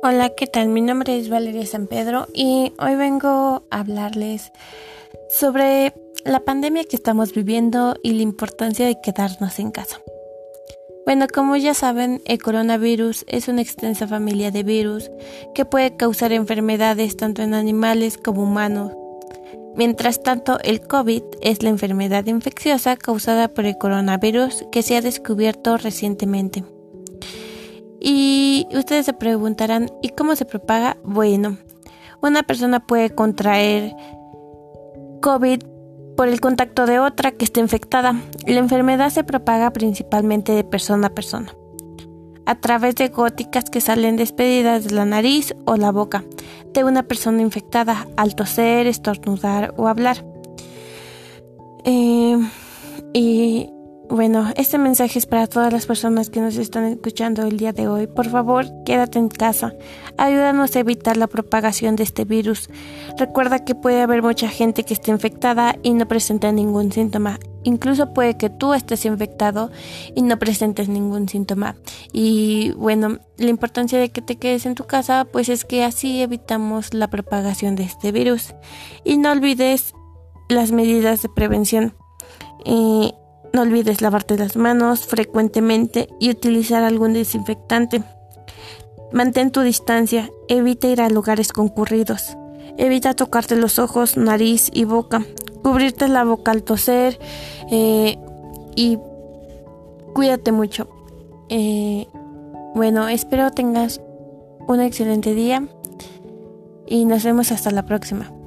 Hola, ¿qué tal? Mi nombre es Valeria San Pedro y hoy vengo a hablarles sobre la pandemia que estamos viviendo y la importancia de quedarnos en casa. Bueno, como ya saben, el coronavirus es una extensa familia de virus que puede causar enfermedades tanto en animales como humanos. Mientras tanto, el COVID es la enfermedad infecciosa causada por el coronavirus que se ha descubierto recientemente. Y ustedes se preguntarán, ¿y cómo se propaga? Bueno, una persona puede contraer COVID por el contacto de otra que esté infectada. La enfermedad se propaga principalmente de persona a persona, a través de góticas que salen despedidas de la nariz o la boca de una persona infectada al toser, estornudar o hablar. Eh, y bueno, este mensaje es para todas las personas que nos están escuchando el día de hoy. Por favor, quédate en casa. Ayúdanos a evitar la propagación de este virus. Recuerda que puede haber mucha gente que esté infectada y no presenta ningún síntoma. Incluso puede que tú estés infectado y no presentes ningún síntoma. Y bueno, la importancia de que te quedes en tu casa, pues es que así evitamos la propagación de este virus. Y no olvides las medidas de prevención. Eh, no olvides lavarte las manos frecuentemente y utilizar algún desinfectante. Mantén tu distancia, evita ir a lugares concurridos. Evita tocarte los ojos, nariz y boca. Cubrirte la boca al toser eh, y cuídate mucho. Eh, bueno, espero tengas un excelente día y nos vemos hasta la próxima.